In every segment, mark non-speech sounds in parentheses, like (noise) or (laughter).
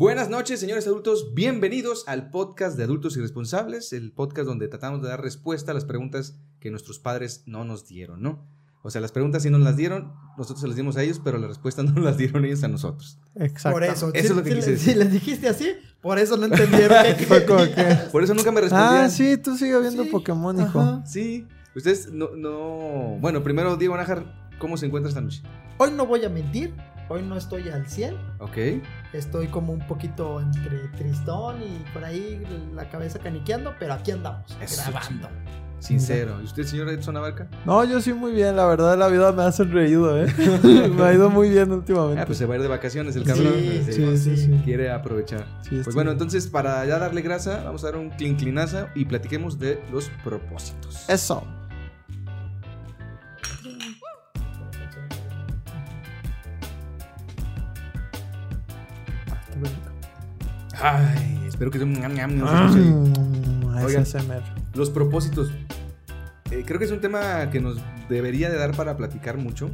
Buenas noches, señores adultos. Bienvenidos al podcast de Adultos Irresponsables, el podcast donde tratamos de dar respuesta a las preguntas que nuestros padres no nos dieron, ¿no? O sea, las preguntas sí nos las dieron, nosotros se las dimos a ellos, pero las respuestas (laughs) no las dieron ellos a nosotros. Exacto. Por eso. Eso es lo que si, quise si- decir. Si les dijiste así, por eso no entendieron. (laughs) Por eso nunca me respondían. Ah, sí, tú sigue viendo Sí, Pokémon, hijo. ajá. Sí. Ustedes no, no... Bueno, primero, Diego Nájar, ¿cómo se encuentra esta noche? Hoy no voy a mentir. Hoy no estoy al 100. Ok. Estoy como un poquito entre tristón y por ahí la cabeza caniqueando, pero aquí andamos, Eso, grabando. Sincero. ¿Y usted, señor Edson Abarca? No, yo sí muy bien, la verdad la vida me ha sonreído, ¿eh? (laughs) me ha ido muy bien últimamente. Ah, pues se va a ir de vacaciones el cabrón. sí, sí, sí, sí. Quiere aprovechar. Sí, Pues estoy- bueno, entonces para ya darle grasa, vamos a dar un clinclinaza y platiquemos de los propósitos. Eso. Ay, espero que sea un ñam, ñam, no se. Mm, Oigan. ASMR. Los propósitos. Eh, creo que es un tema que nos debería de dar para platicar mucho.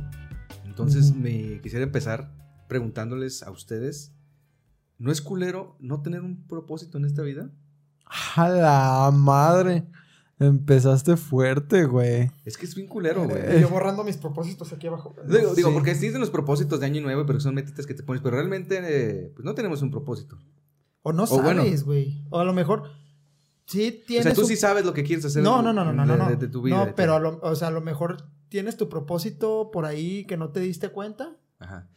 Entonces me quisiera empezar preguntándoles a ustedes, ¿no es culero no tener un propósito en esta vida? A la madre. Empezaste fuerte, güey. Es que es bien culero, güey. Yo borrando mis propósitos aquí abajo. Digo, digo, Sí. porque existen los propósitos de año nuevo, pero que son metitas que te pones, pero realmente eh, pues no tenemos un propósito. O no O sabes, güey. O a lo mejor sí O tienes. sea, tú un- sí sabes lo que quieres hacer No, no, no, no, no, de, no. no. de- de tu vida. No, pero a lo, o sea, a lo mejor tienes tu propósito por ahí que no te diste cuenta. Ajá.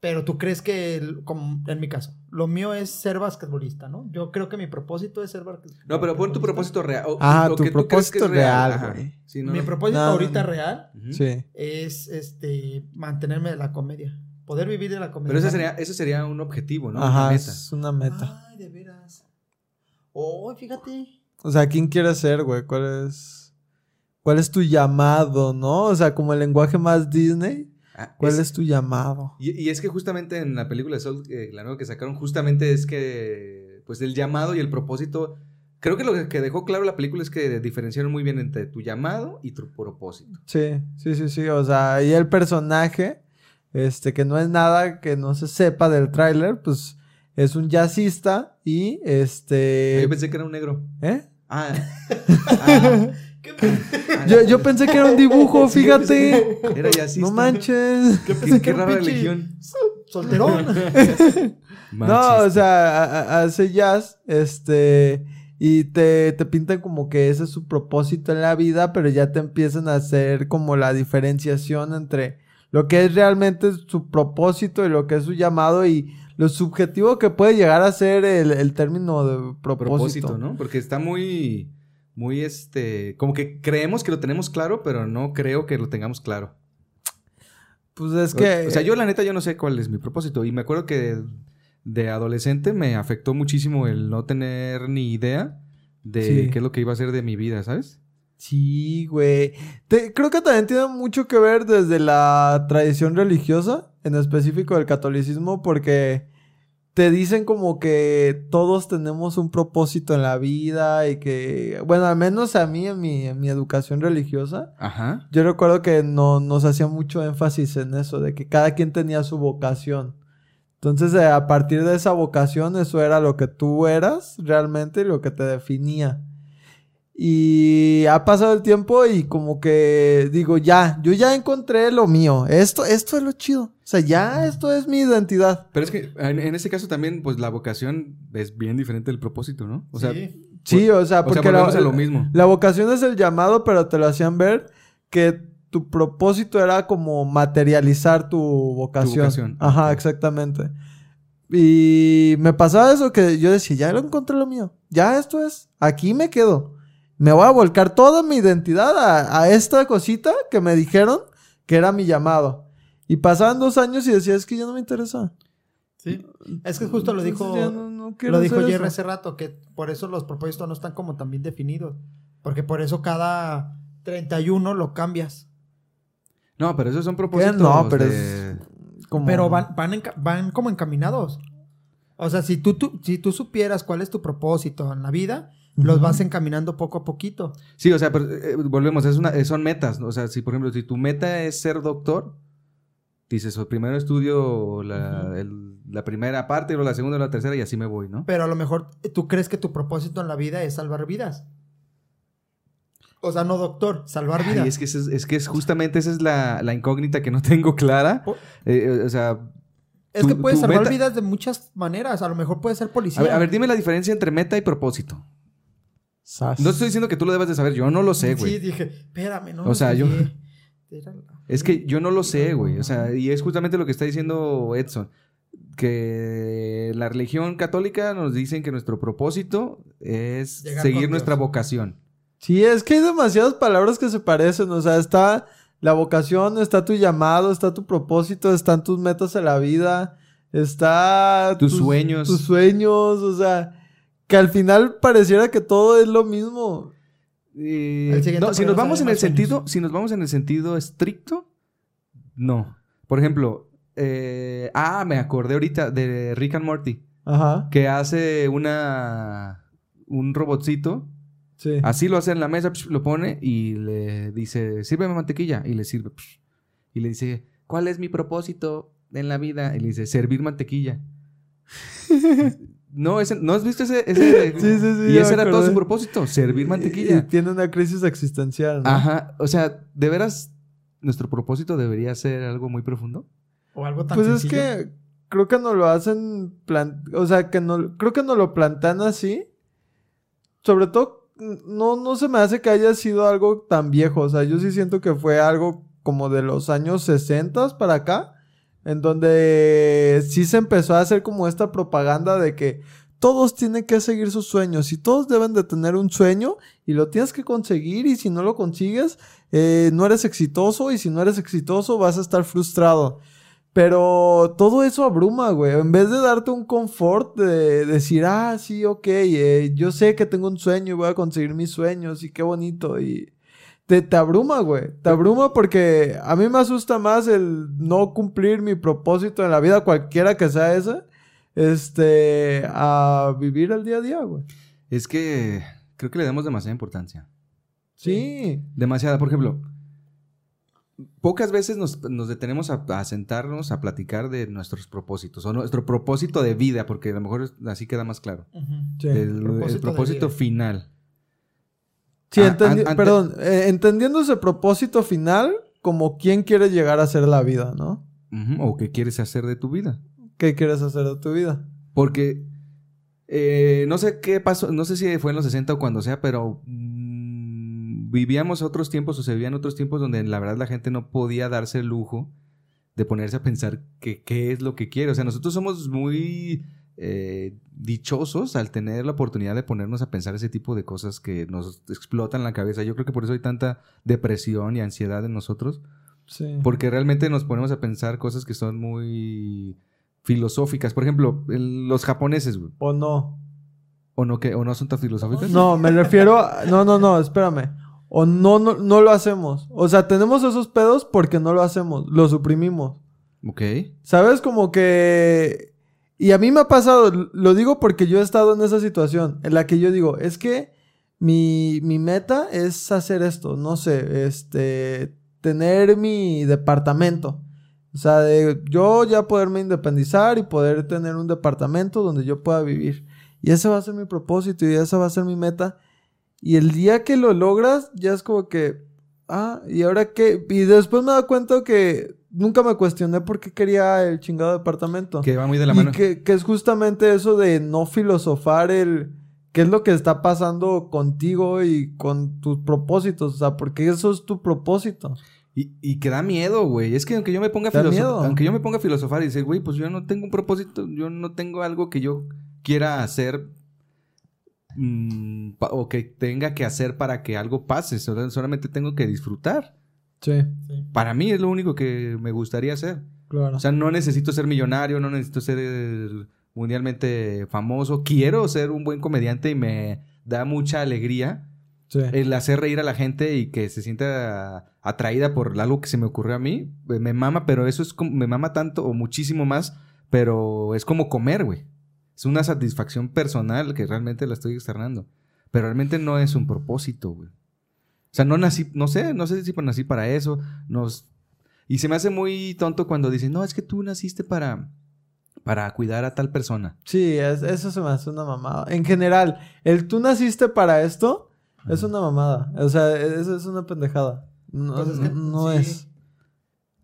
Pero tú crees que, el- como en mi caso, lo mío es ser basquetbolista, ¿no? Yo creo que mi propósito es ser basquetbolista. No, pero pon tu propósito real. o- Ah, lo tu que tú crees que es propósito real, güey. Sí, no, Mi no. propósito No, ahorita no. real es este mantenerme de la comedia. Poder vivir de la comedia. Pero ese sería, ese sería un objetivo, ¿no? Una Ajá, meta. es una meta. Ay, de veras. Oh, fíjate. O sea, ¿quién quieres ser, güey? ¿Cuál es. ¿Cuál es tu llamado, no? O sea, como el lenguaje más Disney. Ah, ¿Cuál es- es, tu llamado? Y, y es que justamente en la película de Soul, eh, la nueva que sacaron, justamente es que, pues el llamado y el propósito, creo que lo que dejó claro la película es que diferenciaron muy bien entre tu llamado y tu propósito. Sí, sí, sí, sí. O sea, y el personaje, este, que no es nada que no se sepa del tráiler, pues es un jazzista y este. Yo pensé que era un negro. ¿Eh? Ah. (laughs) ah, ¿Qué, ah, Yo, yo pensé que era un dibujo, pensé fíjate. que Era jazzista. No manches. qué Qué, qué rara religión. Solterón. (laughs) No, o sea, hace jazz, este, y te, te pintan como que ese es su propósito en la vida, pero ya te empiezan a hacer como la diferenciación entre lo que es realmente su propósito y lo que es su llamado y lo subjetivo que puede llegar a ser el, el término de propósito. propósito, ¿no? Porque está muy, muy, este, como que creemos que lo tenemos claro, pero no creo que lo tengamos claro. Pues es que... O sea, yo la neta yo no sé cuál es mi propósito. Y me acuerdo que de adolescente me afectó muchísimo el no tener ni idea de Sí. qué es lo que iba a ser de mi vida, ¿sabes? Sí, güey. Te- creo que también tiene mucho que ver desde la tradición religiosa, en específico del catolicismo, porque te dicen como que todos tenemos un propósito en la vida y que, bueno, al menos a mí en mi, en mi educación religiosa, Ajá. yo recuerdo que no, nos hacía mucho énfasis en eso, de que cada quien tenía su vocación. Entonces, eh, a partir de esa vocación, eso era lo que tú eras realmente y lo que te definía. Y ha pasado el tiempo y como que digo, ya, yo ya encontré lo mío. Esto, esto es lo chido. O sea, ya esto es mi identidad. Pero es que en, en ese caso también, pues la vocación es bien diferente del propósito, ¿no? O sea, Sí. Sí, o sea, o sea, porque volvemos la, a lo mismo. la vocación es el llamado, pero te lo hacían ver que tu propósito era como materializar tu vocación. vocación, Ajá, exactamente. Y me pasaba eso que yo decía, ya lo encontré lo mío. Ya esto es, aquí me quedo. Me voy a volcar toda mi identidad a, a esta cosita que me dijeron que era mi llamado. Y pasaban dos años y decía, es que ya no me interesa. Sí. Es que justo lo dijo, no- no quiero lo dijo Jerry hace rato, que por eso los propósitos no están como tan bien definidos. Porque por eso cada 31 lo cambias. No, pero esos son Que propósitos. no, pero de- es como... Pero van, van, enca- van como encaminados. O sea, si tú, tú- si tú supieras cuál es tu propósito en la vida, los vas encaminando poco a poquito. Sí, o sea, pero, eh, volvemos, es una, eh, son metas, ¿no? O sea, si por ejemplo, si tu meta es ser doctor, dices, o primero estudio la, el- la primera parte, luego la segunda, luego la tercera y así me voy, ¿no? Pero a lo mejor eh, tú crees que tu propósito en la vida es salvar vidas. O sea, no doctor, salvar vidas. Es que, es, es que es justamente esa es la, la incógnita que no tengo clara. O- Eh, o sea, Es que puedes salvar meta- vidas de muchas maneras. A lo mejor puedes ser policía. a ver, a ver, dime la diferencia entre meta y propósito. Sas. No estoy diciendo que tú lo debas de saber, yo no lo sé, Sí, güey. dije, espérame, no. O sea, yo- (laughs) Es que yo no lo sé, güey. O sea, y es justamente lo que está diciendo Edson. Que la religión católica nos dicen que nuestro propósito es Llegar seguir nuestra vocación. Sí, es que hay demasiadas palabras que se parecen. O sea, está la vocación, está tu llamado, está tu propósito, están tus metas en la vida, está Tus sueños. Tus sueños, o sea, que al final pareciera que todo es lo mismo. Eh, no, si nos vamos en el sentido, si nos vamos en el sentido estricto, no. Por ejemplo, eh, ah, me acordé ahorita de Rick and Morty, Ajá, que hace una un robotcito, sí. así lo hace en la mesa, psh, lo pone y le dice, sírveme mantequilla y le sirve, psh. y le dice, ¿cuál es mi propósito en la vida? Y le dice, servir mantequilla. (laughs) no, ese, ¿no has visto ese? (laughs) ese- Sí, sí, sí, y ese era todo su propósito, servir mantequilla. Y, tiene una crisis existencial, ¿no? Ajá, o sea, ¿de veras nuestro propósito debería ser algo muy profundo? O algo tan Pues es que creo que no lo hacen, plan- o sea, que no, creo que no lo plantean así. Sobre todo, no, no se me hace que haya sido algo tan viejo. O sea, yo sí siento que fue algo como de los años 60 para acá, en donde sí se empezó a hacer como esta propaganda de que todos tienen que seguir sus sueños y todos deben de tener un sueño y lo tienes que conseguir y si no lo consigues, eh, no eres exitoso y si no eres exitoso vas a estar frustrado. Pero todo eso abruma, güey. En vez de darte un confort de decir, ah, sí, ok, eh, yo sé que tengo un sueño y voy a conseguir mis sueños y qué bonito. Y te, te abruma, güey. Te abruma porque a mí me asusta más el no cumplir mi propósito en la vida, cualquiera que sea ese, este, a vivir el día a día, güey. Es que creo que le damos demasiada importancia. Sí. Demasiada, por ejemplo, pocas veces nos, nos detenemos a, a sentarnos a platicar de nuestros propósitos o nuestro propósito de vida, porque a lo mejor es- así queda más claro. Sí. el el propósito de propósito vida. final. Sí, Ah, entendi- an- perdón, eh, entendiendo ese propósito final como quién quiere llegar a ser la vida, ¿no? O qué quieres hacer de tu vida. ¿Qué quieres hacer de tu vida? Porque eh, no sé qué pasó, no sé si fue en los 60 o cuando sea, pero mm, vivíamos otros tiempos o se vivían otros tiempos donde la verdad la gente no podía darse el lujo de ponerse a pensar que qué es lo que quiere. O sea, nosotros somos muy eh, dichosos al tener la oportunidad de ponernos a pensar ese tipo de cosas que nos explotan la cabeza. Yo creo que por eso hay tanta depresión y ansiedad en nosotros. Sí. Porque realmente nos ponemos a pensar cosas que son muy filosóficas. Por ejemplo, el- los japoneses, güey. ¿O no? ¿O no, que, ¿O no son tan filosóficas? No, me refiero a... No, no, no, espérame. O no, no, no lo hacemos. O sea, tenemos esos pedos porque no lo hacemos. Lo suprimimos. Ok. ¿Sabes? Como que... Y a mí me ha pasado, lo digo porque yo he estado en esa situación en la que yo digo, es que mi, mi meta es hacer esto, no sé, este, tener mi departamento. O sea, de yo ya poderme independizar y poder tener un departamento donde yo pueda vivir. Y ese va a ser mi propósito y esa va a ser mi meta. Y el día que lo logras, ya es como que, ah, ¿y ahora qué? Y después me he dado cuenta que nunca me cuestioné por qué quería el chingado departamento. Que va muy de la y mano. que, que es justamente eso de no filosofar el qué es lo que está pasando contigo y con tus propósitos. O sea, porque eso es tu propósito. Y, y que da miedo, güey. Es que aunque yo me ponga a Da filoso- miedo. aunque yo me ponga a filosofar y decir, güey, pues yo no tengo un propósito, yo no tengo algo que yo quiera hacer mm, o que tenga que hacer para que algo pase. Solo- Solamente tengo que disfrutar. Sí, Sí. Para mí es lo único que me gustaría hacer. claro. O sea, no necesito ser millonario, no necesito ser mundialmente famoso. Quiero ser un buen comediante y me da mucha alegría sí. el hacer reír a la gente y que se sienta atraída por algo que se me ocurrió a mí. Me mama, pero eso es como, me mama tanto o muchísimo más, pero es como comer, güey. Es una satisfacción personal que realmente la estoy externando. Pero realmente no es un propósito, güey. O sea, no nací, no sé, no sé si nací para eso. Nos, Y se me hace muy tonto cuando dicen, no, es que tú naciste para, para cuidar a tal persona. Sí, es- eso se me hace una mamada. En general, el tú naciste para esto es una mamada. O sea, eso es una pendejada. No, Pues es que no sí. es.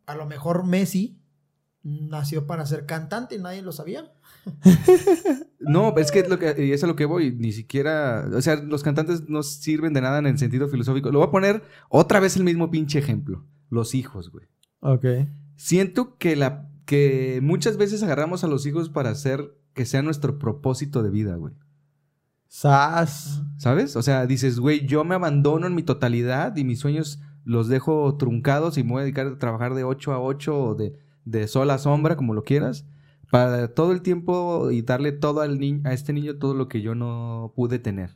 A lo mejor Messi nació para ser cantante y nadie lo sabía. (laughs) No, es que, es lo que y es a lo que voy, ni siquiera, o sea, los cantantes no sirven de nada en el sentido filosófico. Lo voy a poner otra vez el mismo pinche ejemplo, los hijos, güey. Ok. Siento que la que muchas veces agarramos a los hijos para hacer que sea nuestro propósito de vida, güey. Sas. ¿Sabes? O sea, dices, güey, yo me abandono en mi totalidad y mis sueños los dejo truncados y me voy a dedicar a trabajar de 8 a 8 o de, de sol a sombra, como lo quieras, para todo el tiempo y darle todo al ni- a este niño todo lo que yo no pude tener.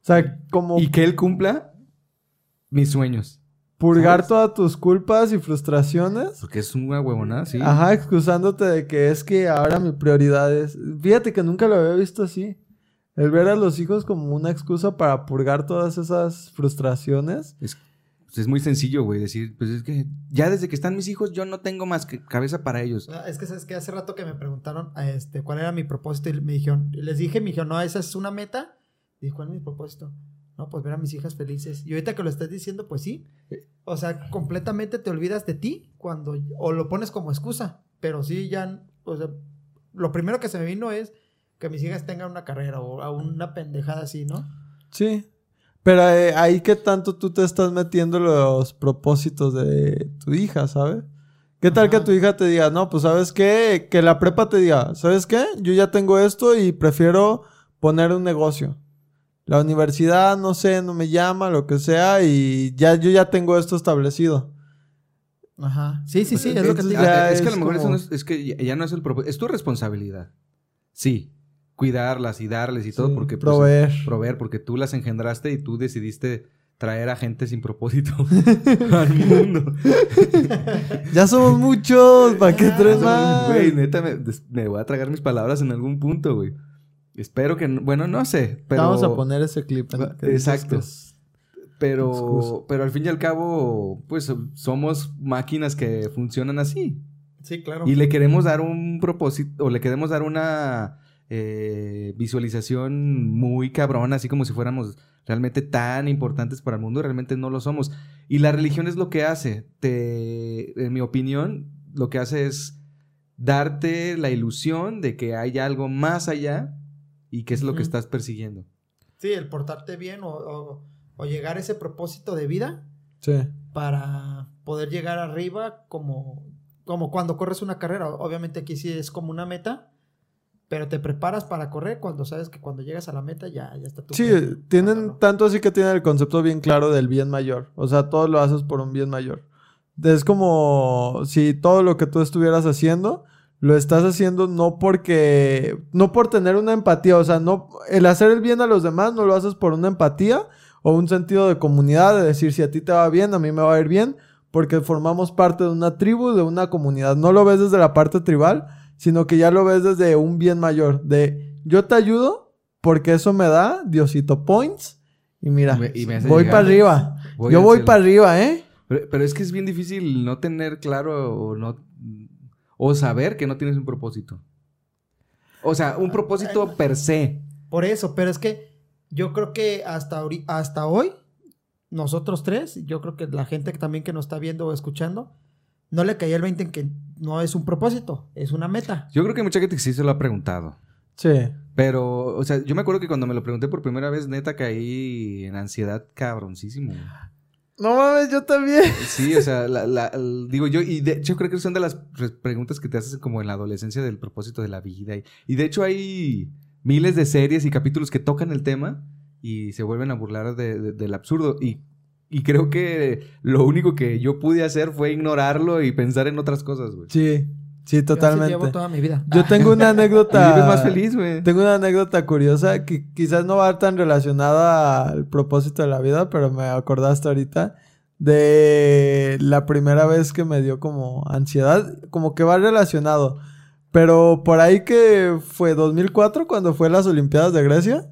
O sea, como Y que él cumpla mis sueños. purgar ¿sabes? todas tus culpas y frustraciones. Porque es una huevonada, sí. Ajá, excusándote de que es que ahora mi prioridad es. Fíjate que nunca lo había visto así. El ver a los hijos como una excusa para purgar todas esas frustraciones. Es, pues es muy sencillo, güey, decir, pues es que ya desde que están mis hijos yo no tengo más que cabeza para ellos. Ah, Es que sabes que hace rato que me preguntaron este, cuál era mi propósito y me dijeron, y les dije, me dijeron, no, esa es una meta. Y dije, ¿cuál es mi propósito? No, pues ver a mis hijas felices. Y ahorita que lo estás diciendo, pues sí. O sea, completamente te olvidas de ti cuando, o lo pones como excusa. Pero sí, ya, o sea, lo primero que se me vino es que mis hijas tengan una carrera o a una pendejada así, ¿no? Sí. Pero eh, ahí que tanto tú te estás metiendo los propósitos de tu hija, ¿sabes? ¿Qué tal que tu hija te diga, no, pues sabes qué, que la prepa te diga, ¿sabes qué? Yo ya tengo esto y prefiero poner un negocio. La universidad, no sé, no me llama, lo que sea, y ya yo ya tengo esto establecido. Ajá. Sí, sí, sí, es lo que te digo. Ah, es que a es lo mejor eso no es, es que ya- ya no es el propósito, es tu responsabilidad. Sí, cuidarlas y darles y todo, Sí, porque pues, proveer. proveer, porque tú las engendraste y tú decidiste traer a gente sin propósito (laughs) al mundo. Ya somos muchos, ¿para qué tres más? Güey, neta, me, voy a tragar mis palabras en algún punto, güey. Espero que, no- bueno, no sé, pero... Vamos a poner ese clip. en el que dices Exacto. que Pero, pero al fin y al cabo, pues somos máquinas que funcionan así. Sí, claro. Y le queremos dar un propósito, o le queremos dar una eh, visualización muy cabrona, así como si fuéramos realmente tan importantes para el mundo, realmente no lo somos. Y la religión es lo que hace, te, en mi opinión, lo que hace es darte la ilusión de que hay algo más allá y que es lo que estás persiguiendo. Sí, el portarte bien o, o- o llegar a ese propósito de vida Sí. para poder llegar arriba como, como cuando corres una carrera. Obviamente aquí sí es como una meta, pero te preparas para correr cuando sabes que cuando llegas a la meta ya, ya está tu Sí, tienen tanto así que tienen el concepto bien claro del bien mayor. O sea, todo lo haces por un bien mayor. Es como si todo lo que tú estuvieras haciendo lo estás haciendo no porque no por tener una empatía, o sea, no el hacer el bien a los demás no lo haces por una empatía o un sentido de comunidad, de decir si a ti te va bien, a mí me va a ir bien, porque formamos parte de una tribu, de una comunidad. No lo ves desde la parte tribal, sino que ya lo ves desde un bien mayor, de yo te ayudo porque eso me da Diosito Points y mira, Y me- y me hace voy para arriba. Voy yo voy para arriba, ¿eh? Pero, pero es que es bien difícil no tener claro o no o saber que no tienes un propósito. O sea, un propósito per se. Por eso, pero es que yo creo que hasta, hasta hoy, nosotros tres, yo creo que la gente también que nos está viendo o escuchando, no le caía el 20 en que no es un propósito, es una meta. Yo creo que mucha gente sí se lo ha preguntado. Sí. Pero, o sea, yo me acuerdo que cuando me lo pregunté por primera vez, neta caí en ansiedad cabroncísimo. No mames, yo también. Sí, o sea, la- la- digo yo, y de hecho creo que son de las re- preguntas que te haces como en la adolescencia del propósito de la vida. Y, y de hecho hay miles de series y capítulos que tocan el tema y se vuelven a burlar de- de- del absurdo. Y, y creo que lo único que yo pude hacer fue ignorarlo y pensar en otras cosas, güey. Sí, sí, Yo así totalmente. llevo toda mi vida. Yo tengo una (laughs) Y anécdota. vives más feliz, güey. Tengo una anécdota curiosa que quizás no va tan relacionada al propósito de la vida, pero me acordaste ahorita de la primera vez que me dio como ansiedad, como que va relacionado. Pero por ahí que fue 2004 cuando fue las Olimpiadas de Grecia.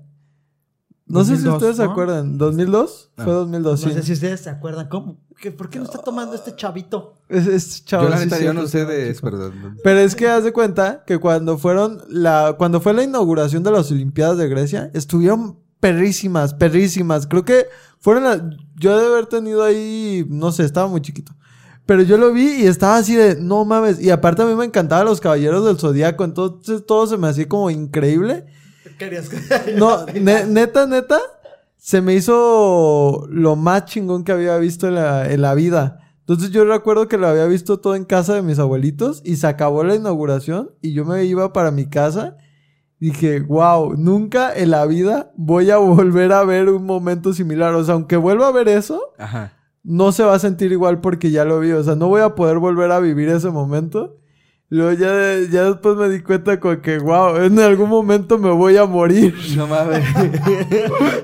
No sé si 2002, ustedes se ¿no? acuerdan. ¿2002? Ah. Fue 2002, No sí. sé si ustedes se acuerdan. ¿Cómo? ¿Qué- ¿Por qué no está tomando este chavito? Es, es chavo, yo la neta sí, yo no sé de eso, pero... Pero es que haz de cuenta que cuando fueron la cuando fue la inauguración de las Olimpiadas de Grecia, estuvieron perrísimas, perrísimas. Creo que fueron las yo de haber tenido ahí, no sé, estaba muy chiquito. Pero yo lo vi y estaba así de, no mames. Y aparte a mí me encantaban los Caballeros del Zodíaco. Entonces todo se me hacía como increíble. Querías que... (laughs) No, ne- neta, neta, se me hizo lo más chingón que había visto en la, en la vida. Entonces yo recuerdo que lo había visto todo en casa de mis abuelitos y se acabó la inauguración y yo me iba para mi casa. Dije, wow, nunca en la vida voy a volver a ver un momento similar. O sea, aunque vuelva a ver eso, Ajá. no se va a sentir igual porque ya lo vi. O sea, no voy a poder volver a vivir ese momento. Luego ya, ya después me di cuenta con que, wow, en algún momento me voy a morir. (laughs) No mames.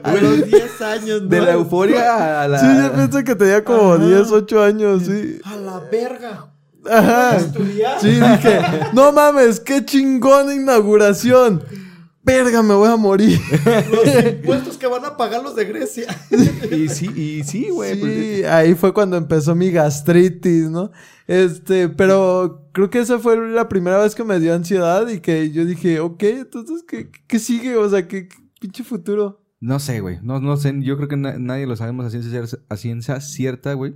A los 10 años, ¿no? De la euforia a la... Sí, yo pienso que tenía como Ajá. 10, 8 años, sí. A la verga. Ajá. Estudiar. Sí, dije, no mames, qué chingona inauguración. Verga, me voy a morir. (laughs) Los impuestos que van a pagar los de Grecia. (laughs) Y sí, y sí, güey. pues, Sí, ahí fue cuando empezó mi gastritis, ¿no? Este, pero creo que esa fue la primera vez que me dio ansiedad y que yo dije, ok, entonces, ¿qué, qué sigue? O sea, ¿qué, qué pinche futuro? No sé, güey. No, no sé. Yo creo que na- nadie lo sabemos a ciencia, cier- a ciencia cierta, güey.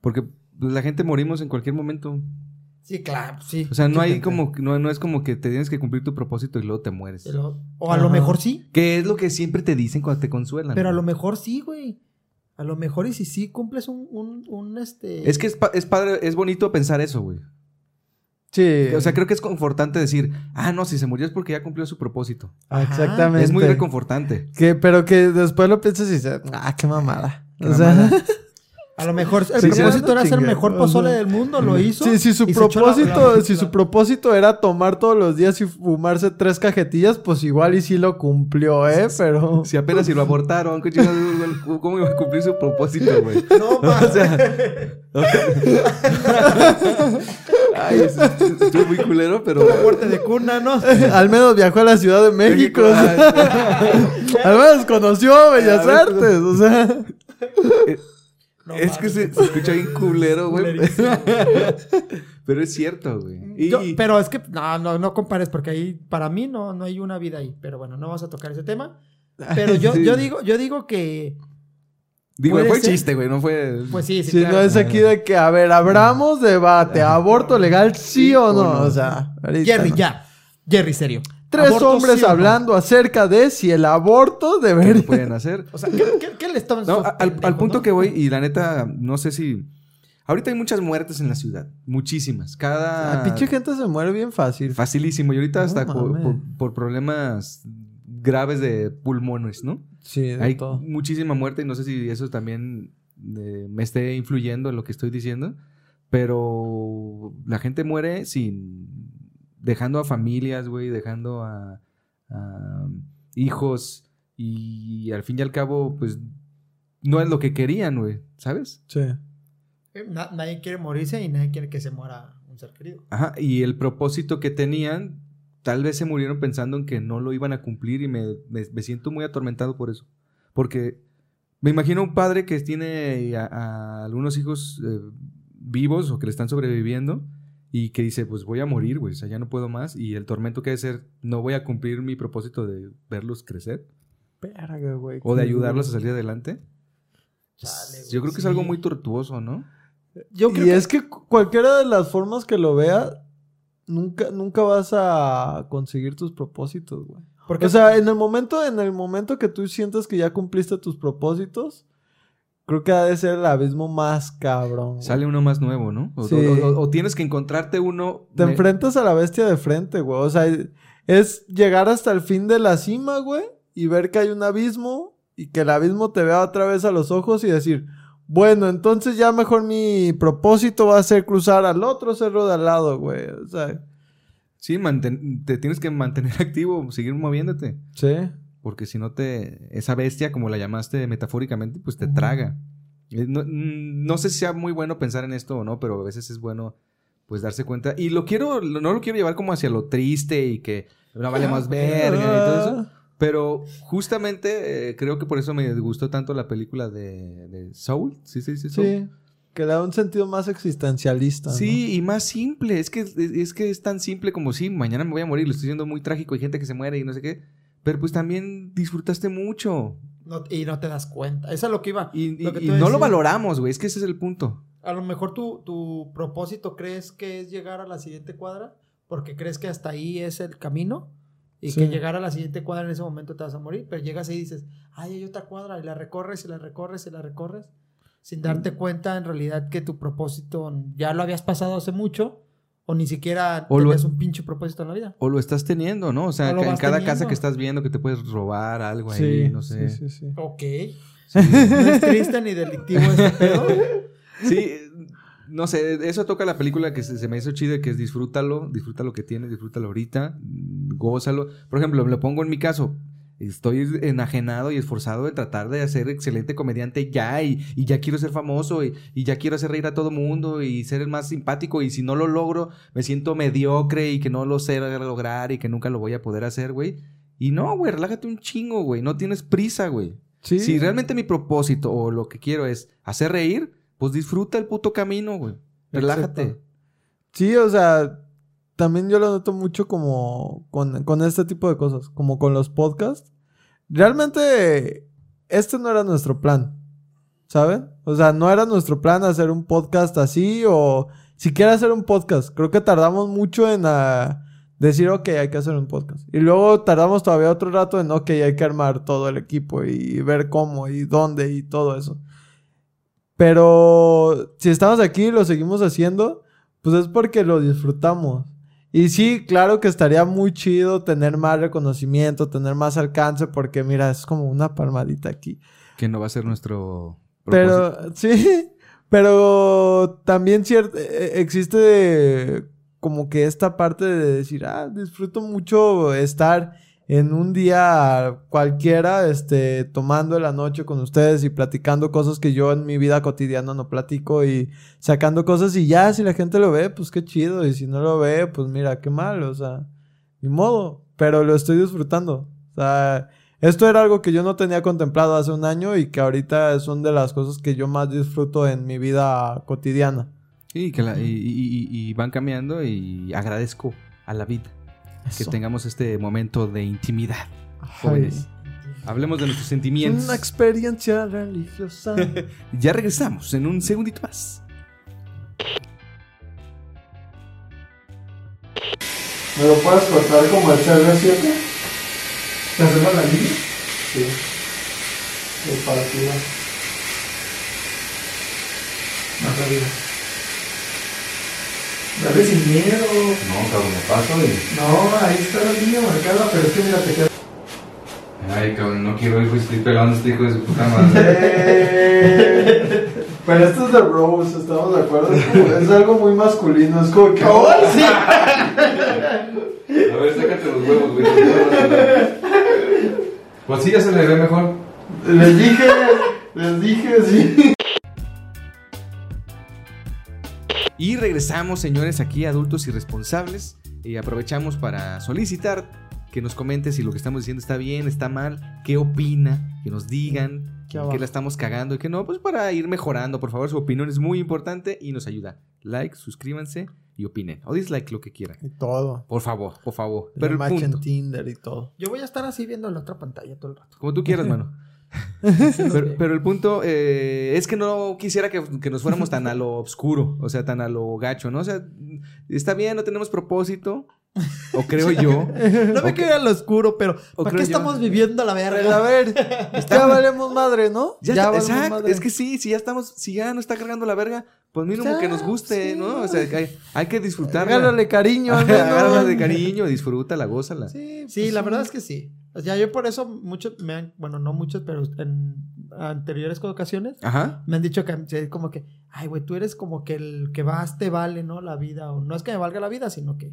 Porque pues, la gente morimos en cualquier momento. Sí, claro, sí. O sea, no hay como... No, no es como que te tienes que cumplir tu propósito y luego te mueres. Pero- O a lo mejor sí. Que es lo que siempre te dicen cuando te consuelan. Pero a lo mejor sí, güey. A lo mejor y si sí cumples un, un, un este... Es que es, pa- es padre, es bonito pensar eso, güey. Sí. O sea, creo que es confortante decir, ah, no, si se murió es porque ya cumplió su propósito. Ah, Ajá. exactamente. Es muy reconfortante. Que, pero que después lo piensas y dices, ah, qué mamada. Qué o sea. (laughs) A lo mejor el Sí, propósito sí, era ser mejor O pozole sea, del mundo, lo hizo. Sí, si su propósito, la- si su propósito era tomar todos los días y fumarse tres cajetillas, pues igual y sí lo cumplió, ¿eh? Pero. Si apenas si lo abortaron. ¿cómo iba a cumplir su propósito, güey? (laughs) No, (laughs) mames. (laughs) Ay, eso estuvo muy culero, pero... Muerte de cuna, ¿no? Al menos viajó a la Ciudad de México. o sea, al menos conoció Bellas Artes, o sea. No es que se, se escucha bien culero, güey. Pero es cierto, güey. Y, Yo- pero es que no, no, no compares porque ahí para mí no, no hay una vida ahí. Pero bueno, no vamos a tocar ese tema. Pero yo, (laughs) Sí. yo digo, yo digo que, digo, fue ser- chiste, güey, no fue... pues sí, sí, Si claro. no es aquí de que, a ver, abramos debate, (laughs) aborto legal, sí o no. O sea, ahorita Jerry, no. ya. Jerry, serio. Tres ¿Aborto hombres sí o no? hablando acerca de si el aborto ¿Qué debería. pueden hacer? O sea, ¿qué, qué, qué le estaban No, al, punto no? que voy, y la neta, no sé si... Ahorita hay muchas muertes en la ciudad. Muchísimas. Cada... La pinche gente se muere bien fácil. Facilísimo. Y ahorita No hasta por, mames. por- por problemas graves de pulmones, ¿no? Sí, de Hay todo. muchísima muerte y no sé si eso también eh, me esté influyendo en lo que estoy diciendo. Pero la gente muere sin... Dejando a familias, güey, dejando a, a hijos y al fin y al cabo, pues no es lo que querían, güey, ¿sabes? Sí. Eh, na- nadie quiere morirse y nadie quiere que se muera un ser querido. Ajá, y el propósito que tenían, tal vez se murieron pensando en que no lo iban a cumplir y me, me- me siento muy atormentado por eso. Porque me imagino un padre que tiene a, a algunos hijos eh, vivos o que le están sobreviviendo y que dice, pues voy a morir, güey, o sea, ya no puedo más. Y el tormento que debe ser, no voy a cumplir mi propósito de verlos crecer Verga, güey. o de ayudarlos a salir adelante. Chale, Yo creo que es algo muy tortuoso, ¿no? Yo creo y que es que cu- cualquiera de las formas que lo vea, nunca, nunca vas a conseguir tus propósitos, güey. porque O sea, en el momento, en el momento que tú sientes que ya cumpliste tus propósitos, creo que ha de ser el abismo más cabrón. güey. Sale uno más nuevo, ¿no? O, Sí. o- o- o tienes que encontrarte uno... Te enfrentas a la bestia de frente, güey. O sea, es llegar hasta el fin de la cima, güey, y ver que hay un abismo y que el abismo te vea otra vez a los ojos y decir, bueno, entonces ya mejor mi propósito va a ser cruzar al otro cerro de al lado, güey. O sea, Sí, te tienes que mantener (laughs) activo, seguir moviéndote. sí. Porque si no te... Esa bestia, como la llamaste metafóricamente, pues te traga. Eh, No, mm, no sé si sea muy bueno pensar en esto o no, pero a veces es bueno pues darse cuenta. Y lo quiero, no lo quiero llevar como hacia lo triste y que no vale más (laughs) verga y todo eso. Pero justamente eh, creo que por eso me gustó tanto la película de, de Soul. ¿Sí sí, sí, Soul? Sí. Que le da un sentido más existencialista. ¿no? Sí, y más simple. Es que, es que es tan simple como sí, mañana me voy a morir, lo estoy diciendo muy trágico, hay gente que se muere y no sé qué. Pero pues también disfrutaste mucho. No- y no te das cuenta. Eso es lo que iba. Y, Lo que y tú no lo valoramos, güey. Es que ese es el punto. A lo mejor tu, tu propósito crees que es llegar a la siguiente cuadra porque crees que hasta ahí es el camino y Sí. que llegar a la siguiente cuadra en ese momento te vas a morir, pero llegas ahí y dices, ay, hay otra cuadra y la recorres y la recorres y la recorres sin darte cuenta en realidad que tu propósito ya lo habías pasado hace mucho o ni siquiera O lo- tenías un pinche propósito en la vida. O lo estás teniendo, ¿no? O sea, O lo en cada teniendo. casa que estás viendo que te puedes robar algo Sí, ahí, no sé. sí, sí, sí. Ok. (laughs) No es triste ni delictivo este pedo. (laughs) Sí, no sé, eso toca la película que se, se me hizo chida, que es disfrútalo, disfruta lo que tienes, disfrútalo ahorita, gózalo. Por ejemplo, lo pongo en mi caso. Estoy enajenado y esforzado de tratar de ser excelente comediante ya y, y ya quiero ser famoso y, y ya quiero hacer reír a todo mundo y ser el más simpático y si no lo logro me siento mediocre y que no lo sé lograr y que nunca lo voy a poder hacer, güey. Y no, güey, relájate un chingo, güey, no tienes prisa, güey. Sí. Si realmente mi propósito o lo que quiero es hacer reír, pues disfruta el puto camino, güey. Relájate. Exacto. Sí, o sea, también yo lo noto mucho como con, con este tipo de cosas, como con los podcasts. Realmente, este no era nuestro plan, ¿saben? O sea, no era nuestro plan hacer un podcast así o siquiera hacer un podcast. Creo que tardamos mucho en ah, decir, ok, hay que hacer un podcast. Y luego tardamos todavía otro rato en, ok, hay que armar todo el equipo y ver cómo y dónde y todo eso. Pero si estamos aquí y lo seguimos haciendo, pues es porque lo disfrutamos. Y sí, claro que estaría muy chido tener más reconocimiento, tener más alcance, porque mira, es como una palmadita aquí. Que no va a ser nuestro propósito. Pero, sí, (laughs) pero también cier- eh, existe como que esta parte de decir, ah, disfruto mucho estar en un día cualquiera, este, tomando la noche con ustedes y platicando cosas que yo en mi vida cotidiana no platico y sacando cosas y ya, si la gente lo ve, pues qué chido, y si no lo ve, pues mira, qué mal, o sea, ni modo, pero lo estoy disfrutando. O sea, esto era algo que yo no tenía contemplado hace un año y que ahorita son de las cosas que yo más disfruto en mi vida cotidiana. Sí, que y van cambiando y agradezco a la vida que tengamos este momento de intimidad. Jóvenes. Hablemos de nuestros sentimientos. Una experiencia religiosa. (laughs) Ya regresamos en un segundito más. ¿Me lo puedes cortar como el CR7? ¿Te hacemos la línea? Sí. El partido. Más arriba. Dale sin miedo. No, cabrón, me paso y... No, ahí está la línea marcada, pero es que mira, te queda. Ay, cabrón, no quiero ir, estoy pegando a este hijo de su puta madre. (laughs) Pero esto es de Rose, estamos de acuerdo. Es, como- es algo muy masculino, es como que. (laughs) sí! A ver, sácate los huevos, güey. Pues sí, ya se le ve mejor. Les dije, les dije, sí. Y regresamos, señores, aquí adultos irresponsables. Y aprovechamos para solicitar que nos comenten si lo que estamos diciendo está bien, está mal, qué opina, que nos digan, qué la estamos cagando y que no, pues para ir mejorando. Por favor, su opinión es muy importante y nos ayuda. Like, suscríbanse y opinen. O dislike lo que quieran. Y todo. Por favor, por favor. El Pero el match en punto, Tinder y todo. Yo voy a estar así viendo la otra pantalla todo el rato. como tú quieras, mano. (laughs) (laughs) pero, pero el punto eh, es que no quisiera que, que nos fuéramos tan a lo oscuro, o sea, tan a lo gacho, ¿no? O sea, está bien, no tenemos propósito, o creo yo. (laughs) No me Ok. queda lo oscuro, pero O ¿para qué yo. estamos viviendo la A verga? ver, (laughs) ya valemos madre, ¿no? Ya, está- valemos exacto, madre. es que sí, si ya estamos, si ya no está cargando la verga, pues mínimo Ya, que nos guste, sí. ¿no? O sea, hay, hay que disfrutarla. Agárrale cariño. Agárrala de cariño, disfrútala, gózala. Sí, sí, la verdad es que sí. O sea, yo por eso muchos me han, bueno, no muchos, pero en anteriores ocasiones Ajá. me han dicho que como que, ay, güey, tú eres como que el que vas te vale, ¿no? La vida, o no es que me valga la vida, sino que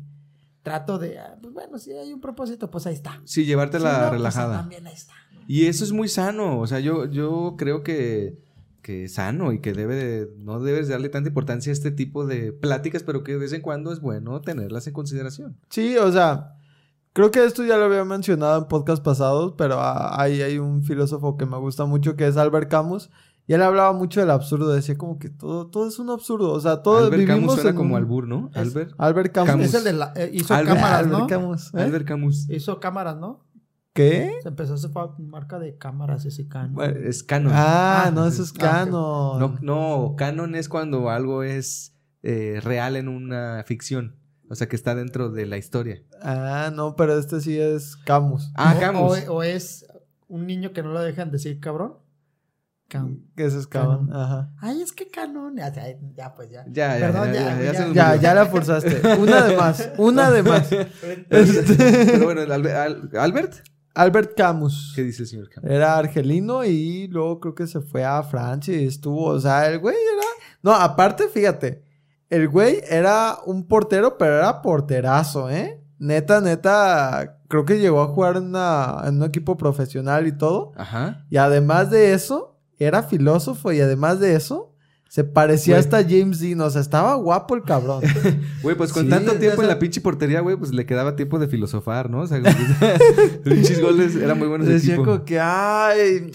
trato de, ah, pues bueno, si hay un propósito, pues ahí está. Sí, llevártela Si no, pues, relajada. también ahí está. Y eso es muy sano. O sea, yo, yo creo que, que es sano y que debe de- no debes darle tanta importancia a este tipo de pláticas, pero que de vez en cuando es bueno tenerlas en consideración. Sí, o sea, Creo que esto ya lo había mencionado en podcast pasados, pero ah, ahí hay un filósofo que me gusta mucho que es Albert Camus. Y él hablaba mucho del absurdo, decía como que todo, todo es un absurdo. O sea, todo Albert vivimos Camus suena en como un- albur, ¿no? Es- Albert. Albert Camus. Camus. Es el de la. eh, hizo Albert- cámaras, Albert ¿no? Camus. ¿eh? Albert Camus. Hizo cámaras, ¿no? ¿Qué? Se empezó a hacer marca de cámaras ese can. Bueno, Es canon. Ah, Ah, no, ese eso es ah, canon. No, no, canon es cuando algo es eh, real en una ficción. O sea, que está dentro de la historia. Ah, no, pero este sí es Camus. Ah, O- Camus. O, o es un niño que no lo dejan decir cabrón. Cam- Que ese es canon. Canon. Ajá. Ay, es que canon. Ya, ya, ya, pues ya. Ya, ya, Perdón, ya, ya, ya, ya. se nos Ya, olvidó. ya la forzaste. Una de más. Una de más. (laughs) Este- Pero bueno, Albert, Albert Camus. ¿qué dice el señor Camus? Era argelino y luego creo que se fue a Francia y estuvo, o sea, el güey era... No, aparte, fíjate, el güey era un portero, pero era porterazo, ¿eh? Neta, neta, creo que llegó a jugar en, una- en un equipo profesional y todo. Ajá. Y además de eso, era filósofo y además de eso, se parecía Güey. hasta a James Dean, o sea, estaba guapo el cabrón. (laughs) Güey, pues con Sí, tanto tiempo en la pinche portería, güey, pues le quedaba tiempo de filosofar, ¿no? O sea, (laughs) pinches goles eran muy buenos de Decía como que, ay,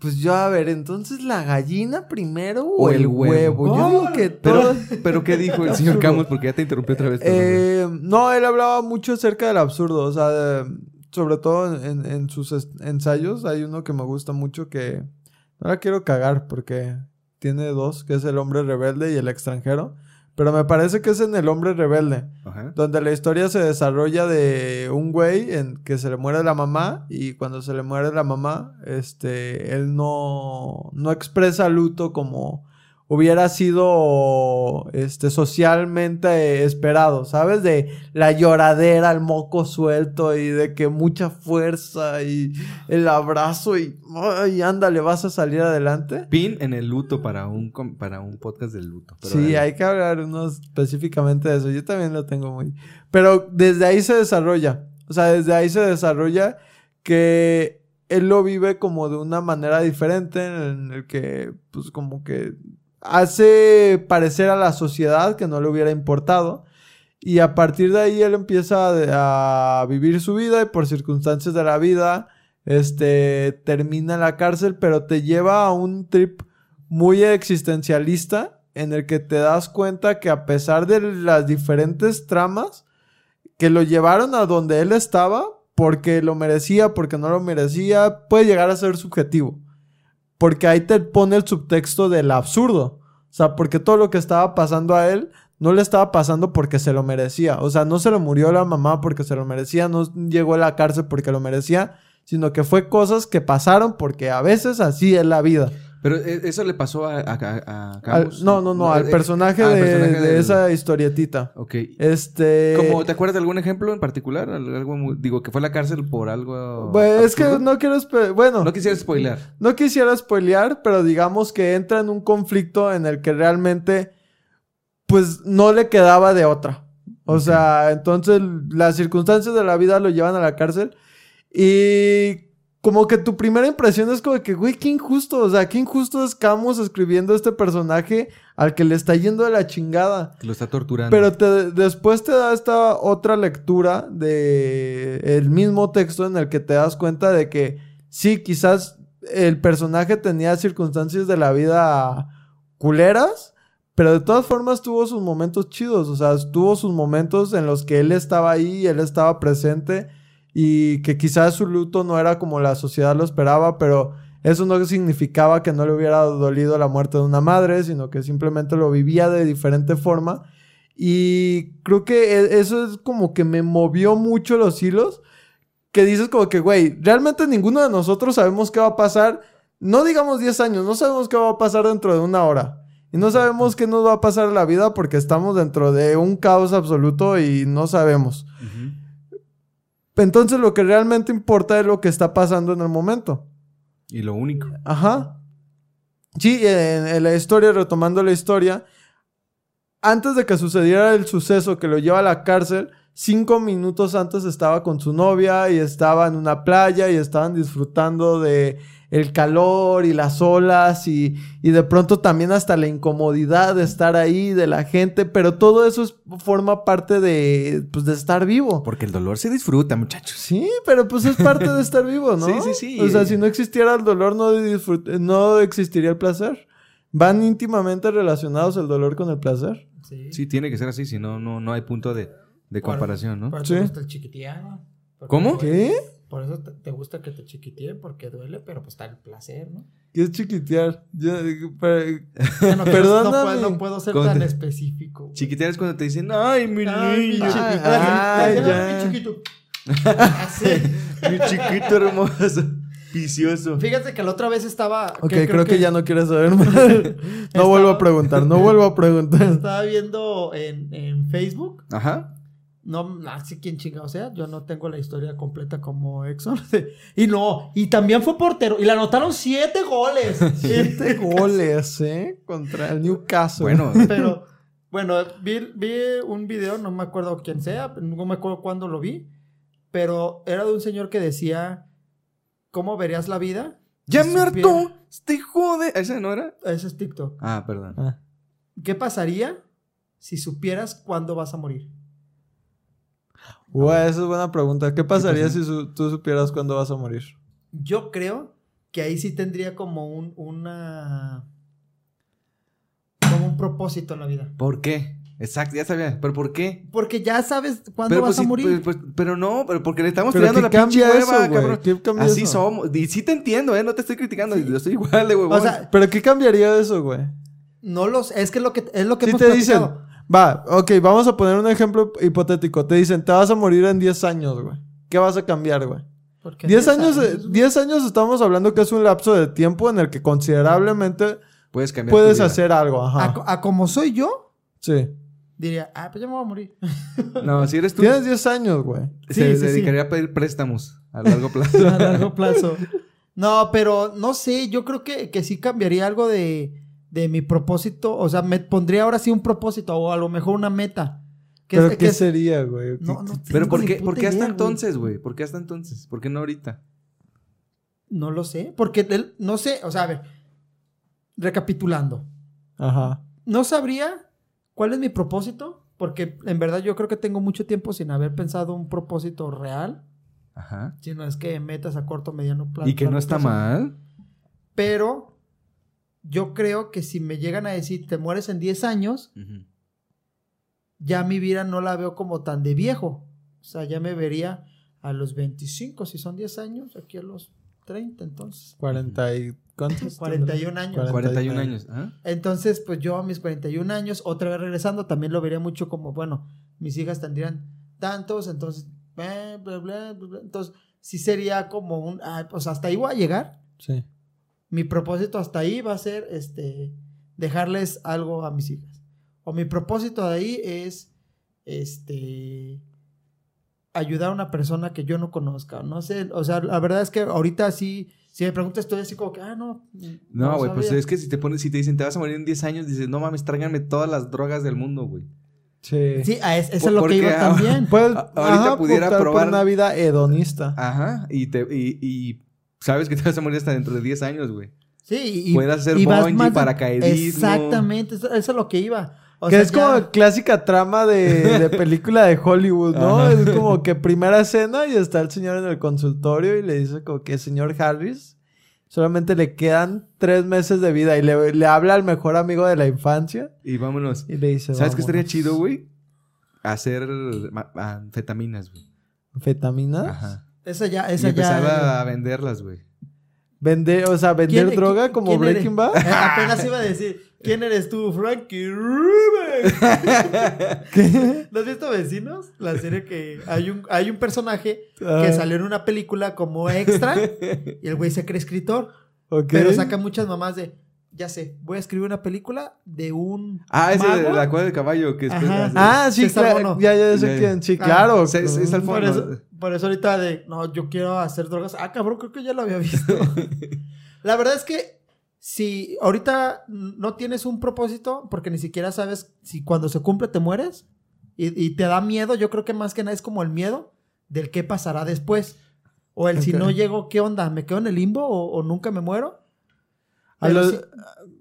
pues yo a ver, entonces la gallina primero o, O el huevo. huevo. Yo digo que Pero, todo... pero ¿qué dijo el señor Camus? Porque ya te interrumpí otra vez. Eh, no, él hablaba mucho acerca del absurdo, o sea, de- sobre todo en, en sus ensayos hay uno que me gusta mucho que no la quiero cagar porque tiene dos, que es el hombre rebelde y el extranjero, pero me parece que es en el hombre rebelde, Ajá. donde la historia se desarrolla de un güey en que se le muere la mamá y cuando se le muere la mamá, este, él no, no expresa luto como hubiera sido este socialmente esperado, ¿sabes? De la lloradera, el moco suelto y de que mucha fuerza y el abrazo y ay, ándale, vas a salir adelante. Pin en el luto para un, para un podcast del luto. Pero sí, dale. hay que hablar unos específicamente de eso. Yo también lo tengo muy. Pero desde ahí se desarrolla. O sea, desde ahí se desarrolla que él lo vive como de una manera diferente en el que, pues, como que hace parecer a la sociedad que no le hubiera importado. Y a partir de ahí él empieza a, vivir su vida y por circunstancias de la vida, este, termina en la cárcel, pero te lleva a un trip muy existencialista en el que te das cuenta que a pesar de las diferentes tramas que lo llevaron a donde él estaba, porque lo merecía, porque no lo merecía, puede llegar a ser subjetivo. Porque ahí te pone el subtexto del absurdo. O sea, porque todo lo que estaba pasando a él no le estaba pasando porque se lo merecía. O sea, no se le murió la mamá porque se lo merecía, no llegó a la cárcel porque lo merecía, sino que fue cosas que pasaron porque a veces así es la vida. Pero eh, eso le pasó a, a, a Al- Camus. no, no, no, al eh, personaje, al de, personaje de esa historietita. Ok. Este. ¿Cómo, ¿Te acuerdas de algún ejemplo en particular? Al- Algo muy- digo, que fue a la cárcel por algo. Pues, es que no quiero. Bueno, No quisiera spoilear. no quisiera spoilear, pero digamos que entra en un conflicto en el que realmente. Pues no le quedaba de otra. O sea, entonces las circunstancias de la vida lo llevan a la cárcel. Y como que tu primera impresión es como que, güey, qué injusto. O sea, qué injusto es Camus escribiendo este personaje al que le está yendo de la chingada. Lo está torturando. Pero te- después te da esta otra lectura de el mismo texto en el que te das cuenta de que sí, quizás el personaje tenía circunstancias de la vida culeras, pero de todas formas tuvo sus momentos chidos, o sea, tuvo sus momentos en los que él estaba ahí, él estaba presente y que quizás su luto no era como la sociedad lo esperaba, pero eso no significaba que no le hubiera dolido la muerte de una madre, sino que simplemente lo vivía de diferente forma. Y creo que e- eso es como que me movió mucho los hilos. Que dices como que, güey, realmente ninguno de nosotros sabemos qué va a pasar. No digamos 10 años, no sabemos qué va a pasar dentro de una hora. Y no sabemos qué nos va a pasar en la vida porque estamos dentro de un caos absoluto y no sabemos. Entonces lo que realmente importa es lo que está pasando en el momento. Y lo único. Ajá. Sí, en, en la historia, retomando la historia, antes de que sucediera el suceso que lo lleva a la cárcel, cinco minutos antes estaba con su novia y estaba en una playa y estaban disfrutando de el calor y las olas y, y de pronto también hasta la incomodidad de estar ahí, de la gente, pero todo eso es- forma parte de, pues, de estar vivo. Porque el dolor se disfruta, muchachos. Sí, pero pues es parte de estar vivo, ¿no? (laughs) Sí, sí, sí. O sea, si no existiera el dolor, no, disfrut- no existiría el placer. Van íntimamente relacionados el dolor con el placer. Sí. Sí, tiene que ser así, si no, no, no hay punto de, de comparación, ¿no? Por Sí. eso te gusta el chiquiteado. Porque ¿Cómo? duele. ¿Qué? Por eso te, te gusta que te chiquiteen, porque duele, pero pues está el placer, ¿no? ¿Qué es chiquitear? Yo, pero- Ya no, (laughs) quiero- Perdóname. no puedo, no puedo ser tan específico. güey. Chiquitear es cuando te dicen, ay, mi Ay, mi niño, chiquito. Ay, Ay, ya. mi chiquito. (laughs) Así. mi chiquito hermoso, vicioso. Fíjate que la otra vez estaba. Ok, creo, que... ya no quieres saber más. (laughs) no vuelvo a preguntar, no vuelvo a preguntar. Estaba viendo en, en Facebook. Ajá. No, no sé quién chingado sea. Yo no tengo la historia completa como Exxon. (laughs) Y no, y también fue portero. Y le anotaron siete goles. (laughs) Siete (laughs) goles, ¿eh? Contra el Newcastle. Bueno, Pero, bueno, vi, vi un video, no me acuerdo quién sea, no me acuerdo cuándo lo vi. Pero era de un señor que decía: ¿Cómo verías la vida? ya me hartó, este jode. ¿Ese no era? Ese es TikTok. Ah, perdón. Ah. ¿Qué pasaría si supieras cuándo vas a morir? Güey, esa es buena pregunta. ¿Qué pasaría pasa? si su- tú supieras cuándo vas a morir? Yo creo que ahí sí tendría como un, una. como un propósito en la vida. ¿Por qué? Exacto, ya sabía. ¿Pero por qué? Porque ya sabes cuándo Pero, vas pues, a morir. pues, pues, pero no, pero porque le estamos tirando ¿qué la pinche hueva, cabrón. ¿Qué cambia Así eso? somos. Y sí te entiendo, ¿eh? No te estoy criticando. Yo estoy igual de huevón. o sea, ¿Pero qué cambiaría eso, güey? no los. Es que es lo que, es lo que hemos te dicen. Va, ok, vamos a poner un ejemplo hipotético. Te dicen, te vas a morir en 10 años, güey. ¿Qué vas a cambiar, güey? Porque 10 años, eh, 10 años estamos hablando que es un lapso de tiempo en el que considerablemente puedes cambiar. puedes hacer algo, A, ajá. a como soy yo, Sí. diría, ah, pues ya me voy a morir. (laughs) No, si eres tú, Tienes 10 años, güey. se Sí, sí, sí. dedicaría a pedir préstamos a largo (laughs) plazo. a largo plazo. No, pero no sé, yo creo que, que sí cambiaría algo de, de mi propósito. O sea, me pondría ahora sí un propósito o a lo mejor una meta. Que ¿Pero es- qué sería, güey? No, no Pero ¿por qué, ¿por qué hasta idea, entonces, güey? ¿Por qué hasta entonces? ¿Por qué no ahorita? No lo sé, porque él- no sé, o sea, a ver, recapitulando, Ajá. no sabría cuál es mi propósito, porque en verdad yo creo que tengo mucho tiempo sin haber pensado un propósito real, Ajá. sino es que metas a corto, mediano plazo. Y que no está mal. Pero yo creo que si me llegan a decir, te mueres en 10 años, ya mi vida no la veo como tan de viejo. O sea, ya me vería a los 25, si son 10 años, aquí a los 30, entonces. 40 y... ¿Cuántos? (laughs) 41 años. 41 41 años. Entonces, pues yo a mis 41 años, otra vez regresando, también lo vería mucho como, bueno, mis hijas tendrían tantos, entonces, bla, bla, bla, bla, bla. entonces, sí sería como un, ah, pues hasta ahí voy a llegar. Sí. Mi propósito hasta ahí va a ser, este, dejarles algo a mis hijas. O mi propósito de ahí es, este, ayudar a una persona que yo no conozca. No sé, o sea, la verdad es que ahorita sí, si me preguntas, estoy así como que, ah, no. No, güey, pues es que si te pones, si te dicen te vas a morir en 10 años, dices, no mames, tráiganme todas las drogas del mundo, güey. Sí. Sí, a es- eso es lo que iba ahora- también. (laughs) Ahorita ajá, pudiera probar- una vida hedonista. Ajá. Y, te, y, y sabes que te vas a morir hasta dentro de 10 años, güey. Sí, y, Puedes hacer y bungee, más- paracaidismo. Exactamente, eso, eso es lo que iba. O que sea, es ya- como clásica trama de, de película de Hollywood, ¿no? Ajá. Es como que primera escena y está el señor en el consultorio y le dice como que señor Harris, solamente le quedan tres meses de vida y le, le habla al mejor amigo de la infancia Y vámonos. y le dice, ¿Sabes qué estaría chido, güey? Hacer anfetaminas, güey. ¿Anfetaminas? Ajá. Esa ya, Y esa empezar ya. a venderlas, güey. Vender, o sea, vender ¿Quién- droga como eres? Breaking Bad. Eh, apenas iba a decir, ¿quién eres tú? Frankie Rubin. (laughs) ¿Qué? ¿No has visto Vecinos? La serie que hay un, hay un personaje Ah, que salió en una película como extra y el güey se cree escritor, pero saca muchas mamás de, ya sé, voy a escribir una película de un Ah, ese de la cueva del caballo que después hace- Ah, sí, César claro. Bono. Ya, ya sé quién. Sí, Ah, claro. se- está al Por fondo. eso, por eso ahorita de, no, yo quiero hacer drogas. Ah, cabrón, creo que ya lo había visto. (laughs) La verdad es que si ahorita no tienes un propósito, porque ni siquiera sabes si cuando se cumple te mueres, Y, y te da miedo, yo creo que más que nada es como el miedo del qué pasará después. O el si no llego, ¿qué onda? ¿Me quedo en el limbo o, o nunca me muero? Pero lo- sí-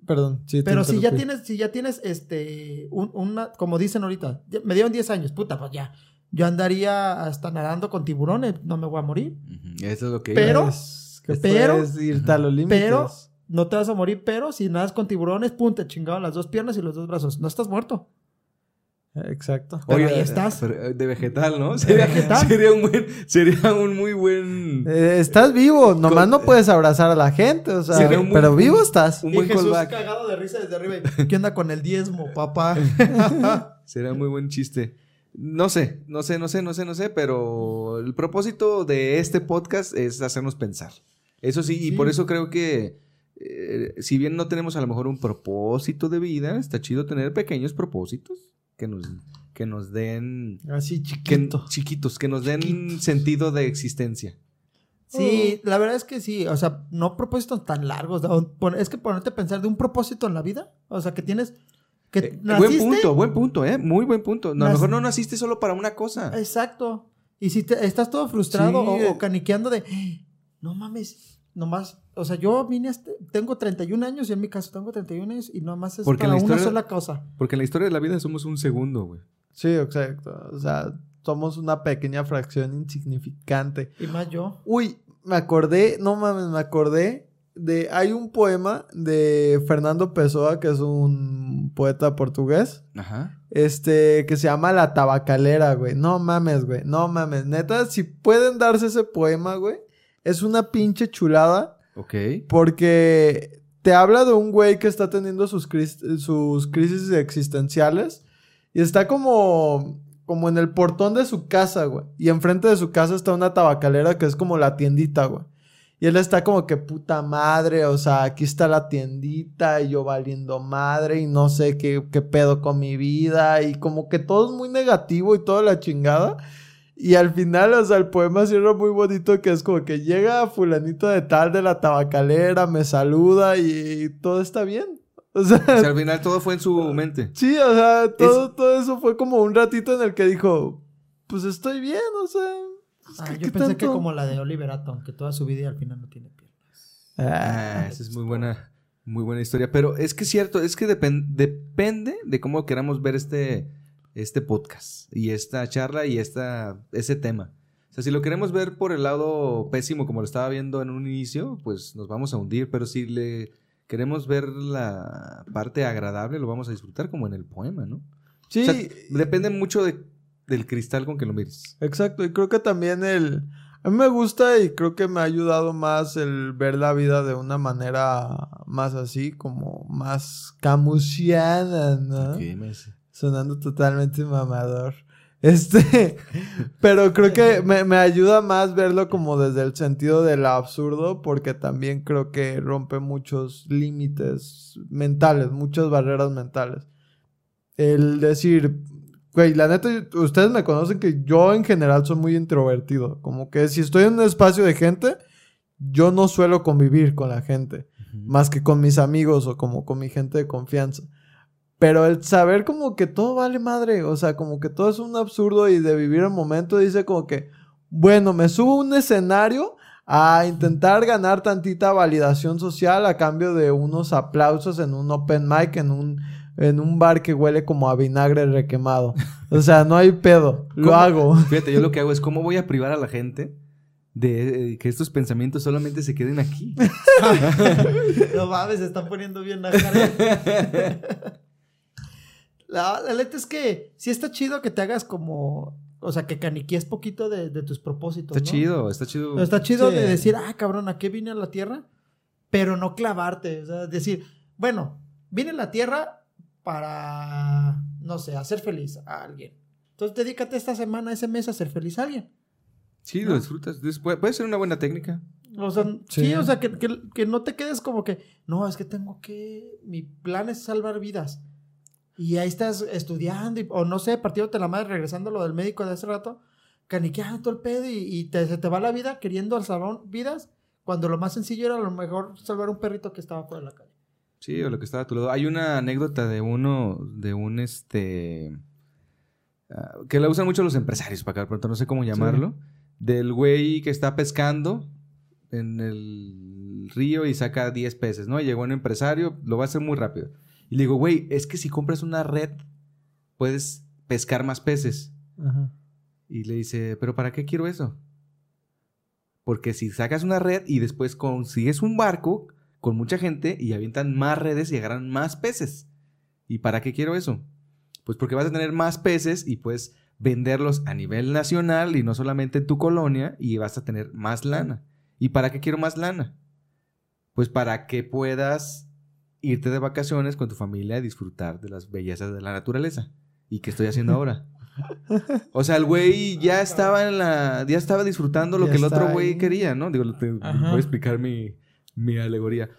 Perdón, sí. Pero si ya tienes, si ya tienes este, un- una, como dicen ahorita, me dieron 10 años, puta, pues ya. Yo andaría hasta nadando con tiburones, no me voy a morir. Eso es lo que Pero-. Es que pero- puedes irte a los límites. Pero no te vas a morir, pero si nadas con tiburones, pum, te chingaron las dos piernas y los dos brazos. No estás muerto. Exacto. Pero Oye, ahí estás. pero, eh, de vegetal, ¿no? De vegetal. Sería un buen, sería un muy buen, Eh, estás vivo, nomás Con- no puedes abrazar a la gente, o sea, Sería un muy- pero vivo estás. un y buen Jesús callback. cagado de risa desde arriba. y, ¿Qué onda con el diezmo, papá? (laughs) Sería muy buen chiste. No sé, no sé, no sé, no sé, no sé, pero el propósito de este podcast es hacernos pensar. Eso sí, y por eso creo que eh, si bien no tenemos a lo mejor un propósito de vida, está chido tener pequeños propósitos que nos, que nos den... Así Que, chiquito. chiquitos, que nos den Chiquitos. sentido de existencia. Sí, la verdad es que sí. O sea, no propósitos tan largos. Es que ponerte a pensar de un propósito en la vida. O sea, que tienes. Que Eh, buen punto, buen punto, ¿eh? Muy buen punto. No, a lo mejor no naciste solo para una cosa. Exacto. Y si te- estás todo frustrado Sí. o, o caniqueando de. No mames. Nomás. O sea, yo vine. a este- tengo 31 años y en mi caso tengo 31 años y nomás es Porque para la una sola cosa. Porque en la historia de la vida somos un segundo, güey. Sí, exacto. O sea, somos una pequeña fracción insignificante. Y más yo. Uy, me acordé, no mames, me acordé de. Hay un poema de Fernando Pessoa, que es un poeta portugués. Ajá. Este, que se llama La Tabacalera, güey. No mames, güey. No mames. Neta, si pueden darse ese poema, güey. Es una pinche chulada. Ok. Porque te habla de un güey que está teniendo sus, cris- sus crisis existenciales. Y está como, como en el portón de su casa, güey. Y enfrente de su casa está una tabacalera que es como la tiendita, güey. Y él está como que puta madre, o sea, aquí está la tiendita y yo valiendo madre y no sé qué, qué pedo con mi vida y como que todo es muy negativo y toda la chingada. Y al final, o sea, el poema cierra muy bonito que es como que llega fulanito de tal de la tabacalera, me saluda y, todo está bien. O sea, O sea, al final todo fue en su mente. sí, o sea, todo, todo eso fue como un ratito en el que dijo, pues estoy bien, o sea. pues, Ah, ¿qué- yo qué pensé que como la de Oliver Atom, que toda su vida y al final no tiene piernas. Ah, Ah, esa es muy buena, muy buena historia. Pero es que es cierto, es que depen- depende de cómo queramos ver este, este podcast y esta charla y esta, ese tema. O sea, si lo queremos ver por el lado pésimo, como lo estaba viendo en un inicio, pues nos vamos a hundir. Pero si le queremos ver la parte agradable, lo vamos a disfrutar como en el poema, ¿no? sí, O sea, depende mucho de- del cristal con que lo mires. exacto. Y creo que también el... A mí me gusta y creo que me ha ayudado más el ver la vida de una manera más así, como más camusiana, ¿no? Ok, me hace- Sonando totalmente mamador. Este, (laughs) pero creo que me, me ayuda más verlo como desde el sentido del absurdo, porque también creo que rompe muchos límites mentales, muchas barreras mentales. El decir, güey, la neta, ustedes me conocen que yo en general soy muy introvertido, como que si estoy en un espacio de gente, yo no suelo convivir con la gente más que con mis amigos o como con mi gente de confianza. Pero el saber como que todo vale madre, o sea, como que todo es un absurdo y de vivir el momento dice como que, bueno, me subo a un escenario a intentar ganar tantita validación social a cambio de unos aplausos en un open mic, en un, en un bar que huele como a vinagre requemado. O sea, no hay pedo, lo ¿Cómo? hago. Fíjate, yo lo que hago es cómo voy a privar a la gente de eh, que estos pensamientos solamente se queden aquí. (laughs) No mames, se están poniendo bien la (laughs) cara. La, la neta es que sí está chido que te hagas como. O sea, que caniquies poquito de, de tus propósitos. Está ¿no? chido, está chido. Pero Está chido Sí. de decir, ah, cabrón, ¿a qué vine a la tierra? Pero no clavarte. O sea, decir, bueno, vine a la tierra para, no sé, hacer feliz a alguien. Entonces, dedícate esta semana, ese mes a hacer feliz a alguien. Sí, lo disfrutas. Puede ser una buena técnica. O sea, sí, Sí. o sea, que, que- que no te quedes como que, no, es que tengo que, mi plan es salvar vidas. Y ahí estás estudiando, y- o no sé, partiéndote la madre, regresando a lo del médico de hace rato, caniqueando todo el pedo y, y te, se te va la vida queriendo salvar vidas, cuando lo más sencillo era a lo mejor salvar un perrito que estaba fuera de la calle. Sí, o lo que estaba a tu lado. Hay una anécdota de uno, de un este. ah, que la usan mucho los empresarios para acá, pronto no sé cómo llamarlo, del güey que está pescando en el río y saca 10 peces, ¿no? Llegó un empresario, lo va a hacer muy rápido. Y le digo, güey, es que si compras una red, puedes pescar más peces. Ajá. Y le dice, ¿pero para qué quiero eso? Porque si sacas una red y después consigues un barco con mucha gente y avientan más redes y agarran más peces. ¿Y para qué quiero eso? Pues porque vas a tener más peces y puedes venderlos a nivel nacional y no solamente en tu colonia y vas a tener más lana. ¿Y para qué quiero más lana? Pues para que puedas irte de vacaciones con tu familia y disfrutar de las bellezas de la naturaleza. ¿Y qué estoy haciendo ahora? (laughs) O sea, el güey ya estaba en la. ya estaba disfrutando lo Ya que el otro güey quería, ¿no? Digo, te voy a explicar mi, mi alegoría.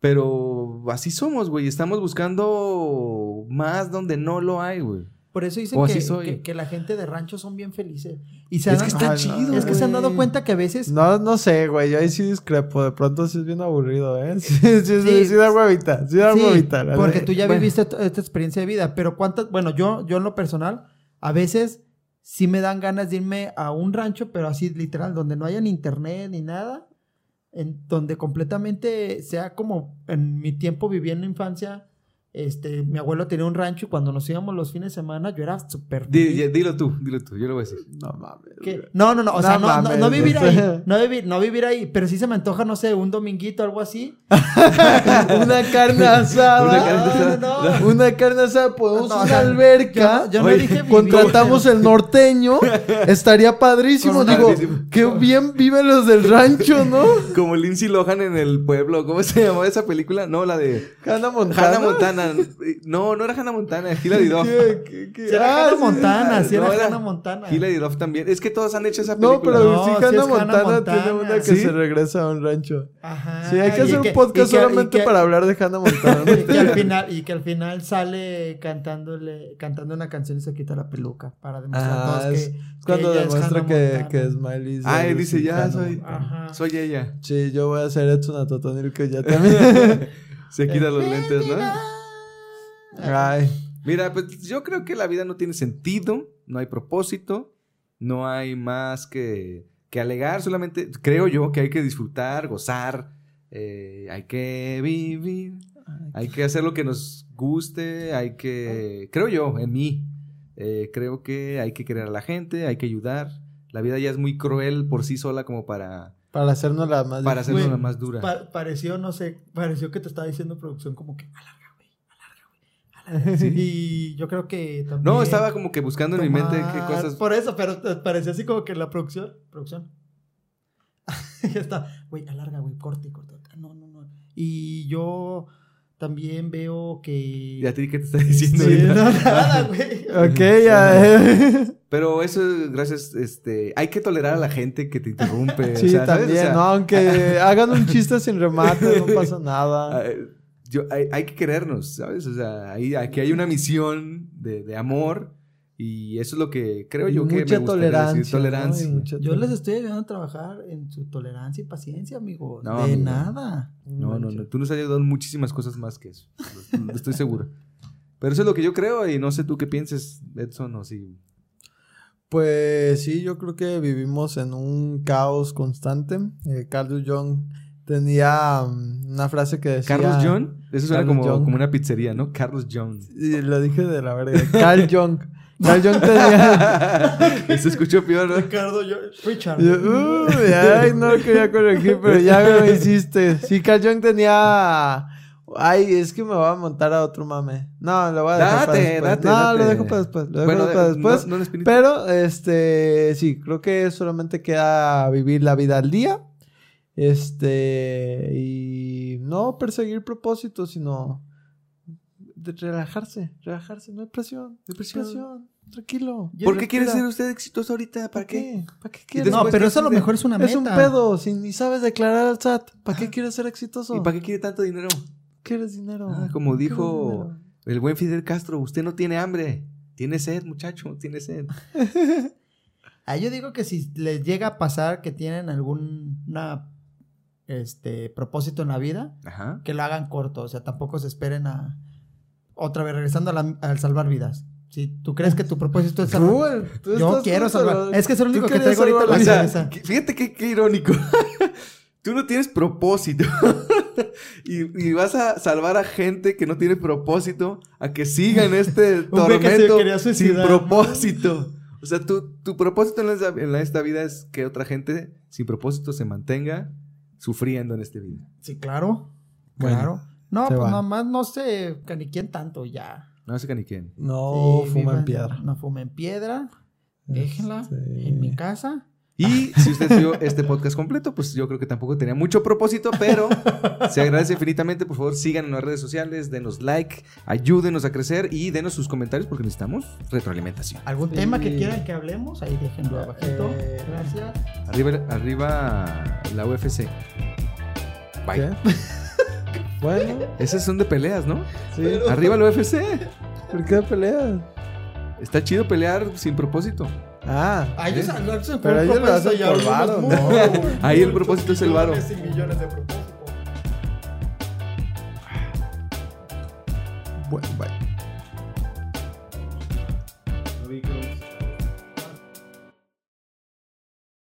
Pero así somos, güey. Estamos buscando más donde no lo hay, güey. Por eso dicen que, que- que la gente de rancho son bien felices. Y se Es han- que está Ay, chido. es que se han dado cuenta que a veces No, no sé, güey. Yo ahí sí discrepo. De pronto sí es bien aburrido, ¿eh? (laughs) Sí, sí, sí, Sí. sí da huevita. Sí da Sí, huevita. porque tú ya Bueno. viviste esta experiencia de vida, pero cuántas, bueno, yo, yo en lo personal, a veces sí me dan ganas de irme a un rancho, pero así literal, donde no haya ni internet ni nada, en donde completamente sea como en mi tiempo viví en la infancia, este, mi abuelo tenía un rancho y cuando nos íbamos los fines de semana yo era súper dilo tú, dilo tú. Yo lo voy a decir. No mames. No, no, no, o No sea, no, no, mames, no vivir ahí, (laughs) no vivir, no vivir ahí, pero sí se me antoja, no sé, un dominguito, algo así. (laughs) Una carne (laughs) asada. Una carne asada. No, no, no. Una carne asada. Podemos o una sea, alberca. Yo, yo no Oye, dije vivir, Contratamos el norteño. Estaría padrísimo. Digo, Padrísimo. qué bien viven los del rancho, ¿no? Como Lindsay Lohan en el pueblo. ¿Cómo se llamaba esa película? No, la de Hannah Montana. Hannah Montana. No, no era Hannah Montana, Hilary Duff. ¿Qué- qué- qué? Sí, era Ah, Hannah sí. Montana, sí era No, era Hannah Montana. Hilary Duff también. Es que todos han hecho esa No, película. pero No, sí, sí Hannah es Hannah Montana, Montana. tiene una que ¿Sí? se regresa a un rancho. Ajá. Sí, hay que hacer un podcast que- solamente que- para hablar de Hannah Montana. (laughs) Y que al final, y que al final sale cantándole, cantando una canción y se quita la peluca para demostrar a Ah, todos es- que, Es cuando ella es demuestra que, Montana. que Smiley. Ay, es dice, ya soy, Montana. Ajá. soy ella. Sí, yo voy a hacer Edson a Totonil que ya también. (laughs) Se quita los lentes, ¿no? Ay. Mira, pues yo creo que la vida no tiene sentido, no hay propósito, no hay más que, que alegar, solamente creo yo que hay que disfrutar, gozar, eh, hay que vivir, hay que hacer lo que nos guste, hay que, creo yo, en mí, eh, creo que hay que querer a la gente, hay que ayudar. La vida ya es muy cruel por sí sola como para, Para hacernos la más para hacernos la más dura. Pa- pareció, no sé, pareció que te estaba diciendo producción como que güey, alarga. (laughs) Sí. Y yo creo que también... No, estaba como que buscando en mi mente qué cosas... Por eso, pero parecía así como que la producción, producción. (laughs) ya está, güey, alarga, güey, corte, corte. No, no, no. Y yo también veo que... ¿Y a ti qué te está diciendo? Sí, no, nada, güey. (laughs) Ok, ya. Pero eso, gracias, este, hay que tolerar a la gente que te interrumpe. Sí, o sea, ¿sabes? también, O sea, ¿no? Aunque hagan un chiste sin remate, no pasa nada. Yo- hay, hay que querernos, ¿sabes? O sea, ahí- aquí hay una misión de, de amor y eso es lo que creo Y yo que mucha me gustaría tolerancia. decir, tolerancia. ¿no? Y mucha Yo les estoy ayudando a trabajar en su tolerancia y paciencia, amigo. No, de amigo. nada. No, no, no, tú nos has ayudado en muchísimas cosas más que eso, estoy (laughs) seguro. Pero eso es lo que yo creo y no sé tú qué pienses, Edson, o si... Pues sí, yo creo que vivimos en un caos constante. Eh, Carlos Jung tenía um, una frase que decía... Carlos John, eso suena Carlos como, Jung. como una pizzería, ¿no? Carlos John. Y lo dije de la verga. Carl Jung. Carl Jung tenía... (laughs) Se escuchó peor, ¿no? Ricardo. Richard. Yo, uy, ay, no lo quería corregir, pero ya me lo hiciste. Sí, Carl Jung tenía... Ay, es que me voy a montar a otro mame. No, lo voy a dejar para Date, después. date, no, date. lo dejo para después. Lo dejo Bueno, para de- después. no- no. Pero, este, sí, creo que solamente queda vivir la vida al día. Este, y no perseguir propósitos, sino de relajarse, relajarse. No hay presión, no hay presión. presión. Tranquilo. ¿Por qué quiere ser usted exitoso ahorita? ¿Para qué? ¿Para qué Y quieres? No, pero eso a lo mejor es una meta. Es un pedo, si ni sabes declarar al SAT. ¿Para qué quieres ser exitoso? ¿Y para qué quiere tanto dinero? ¿Quieres dinero? Ah, como ¿Quieres dijo dinero? el buen Fidel Castro, usted no tiene hambre. Tiene sed, muchacho, tiene sed. (laughs) Ah, yo digo que si les llega a pasar que tienen algún una, este propósito en la vida, Ajá. que lo hagan corto. O sea, tampoco se esperen a. Otra vez, regresando a la- al salvar vidas. Si tú crees que tu propósito es salvar. tú Yo quiero salvar. Es que es el tú único que traigo ahorita la O la sea, cabeza. que- fíjate qué, qué irónico. (laughs) Tú no tienes propósito. (laughs) y, y vas a salvar a gente que no tiene propósito a que siga en este güey que se tormento sin propósito. O sea, tu, tu propósito en, esta- en esta vida es que otra gente sin propósito se mantenga sufriendo en esta vida. Sí, claro. Bueno, claro. No, se pues va. nomás no sé ni quién tanto ya. No sé ni quién. No Sí, fuma vivan- en piedra. No fumen piedra. Déjenla Este- en mi casa. Y (laughs) si usted vio este podcast completo, pues yo creo que tampoco tenía mucho propósito, pero se agradece infinitamente. Por favor, síganos en las redes sociales, denos like, ayúdenos a crecer y denos sus comentarios porque necesitamos retroalimentación. ¿Algún Sí. tema que quieran que hablemos? Ahí déjenlo abajito. Eh, Gracias. Arriba, arriba la UFC. Bye. ¿Qué? (laughs) bueno, Esas son de peleas, ¿no? sí. Arriba la UFC. ¿Por qué peleas? Está chido pelear sin propósito. Ah, yo sa- no, se Pero ellos lo propósito hacen por varo, ¿no? (laughs) Ahí el propósito es el varo. millones y millones de propósitos. bueno, bye.